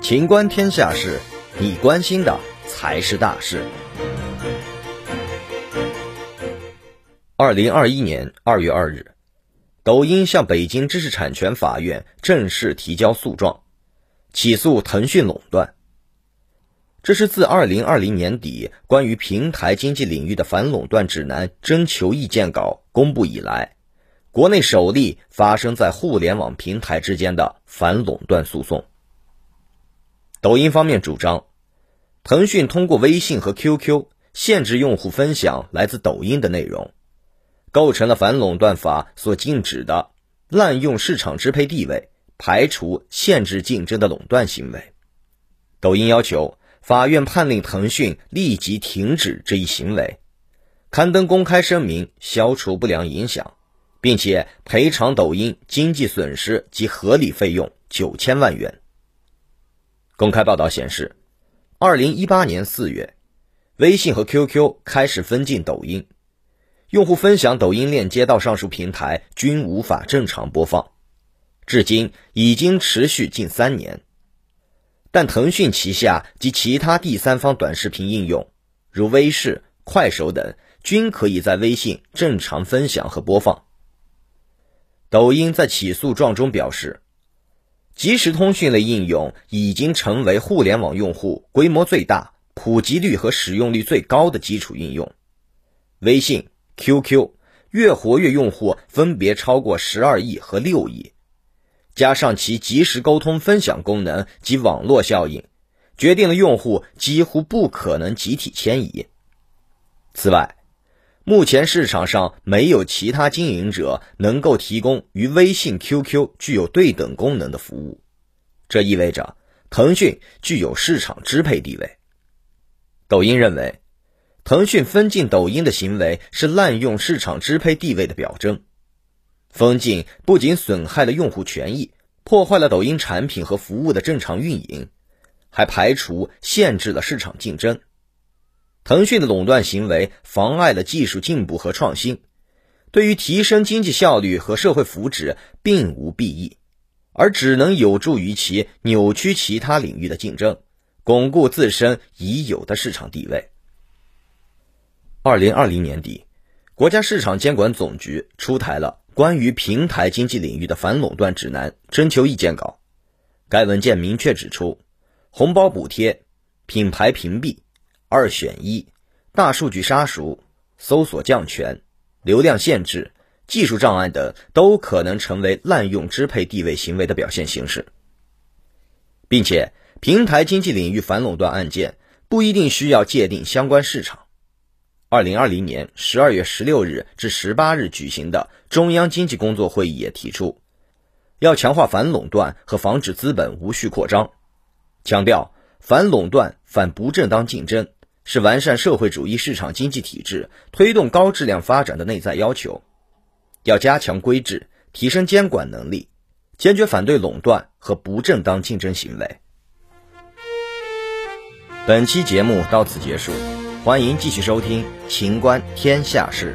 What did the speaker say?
情观天下事，你关心的才是大事。二零二一年二月二日，抖音向北京知识产权法院正式提交诉状，起诉腾讯垄断。这是自二零二零年底关于平台经济领域的反垄断指南征求意见稿公布以来，国内首例发生在互联网平台之间的反垄断诉讼。抖音方面主张，腾讯通过微信和 QQ 限制用户分享来自抖音的内容，构成了反垄断法所禁止的滥用市场支配地位、排除、限制竞争的垄断行为。抖音要求法院判令腾讯立即停止这一行为，刊登公开声明，消除不良影响，并且赔偿抖音经济损失及合理费用九千万元。公开报道显示，二零一八年四月，微信和 QQ 开始分进抖音，用户分享抖音链接到上述平台均无法正常播放，至今已经持续近三年。但腾讯旗下及其他第三方短视频应用，如微视、快手等，均可以在微信正常分享和播放。抖音在起诉状中表示。即时通讯类应用已经成为互联网用户规模最大、普及率和使用率最高的基础应用。微信、QQ 月活跃用户分别超过十二亿和六亿，加上其即时沟通分享功能及网络效应，决定了用户几乎不可能集体迁移。此外，目前市场上没有其他经营者能够提供与微信、QQ 具有对等功能的服务，这意味着腾讯具有市场支配地位。抖音认为，腾讯分进抖音的行为是滥用市场支配地位的表征，封禁不仅损害了用户权益，破坏了抖音产品和服务的正常运营，还排除、限制了市场竞争。腾讯的垄断行为妨碍了技术进步和创新，对于提升经济效率和社会福祉并无裨益，而只能有助于其扭曲其他领域的竞争，巩固自身已有的市场地位。二零二零年底，国家市场监管总局出台了关于平台经济领域的反垄断指南征求意见稿，该文件明确指出，红包补贴、品牌屏蔽。二选一、大数据杀熟、搜索降权、流量限制、技术障碍等，都可能成为滥用支配地位行为的表现形式，并且平台经济领域反垄断案件不一定需要界定相关市场。二零二零年十二月十六日至十八日举行的中央经济工作会议也提出，要强化反垄断和防止资本无序扩张，强调反垄断、反不正当竞争。是完善社会主义市场经济体制、推动高质量发展的内在要求。要加强规制，提升监管能力，坚决反对垄断和不正当竞争行为。本期节目到此结束，欢迎继续收听《秦观天下事》。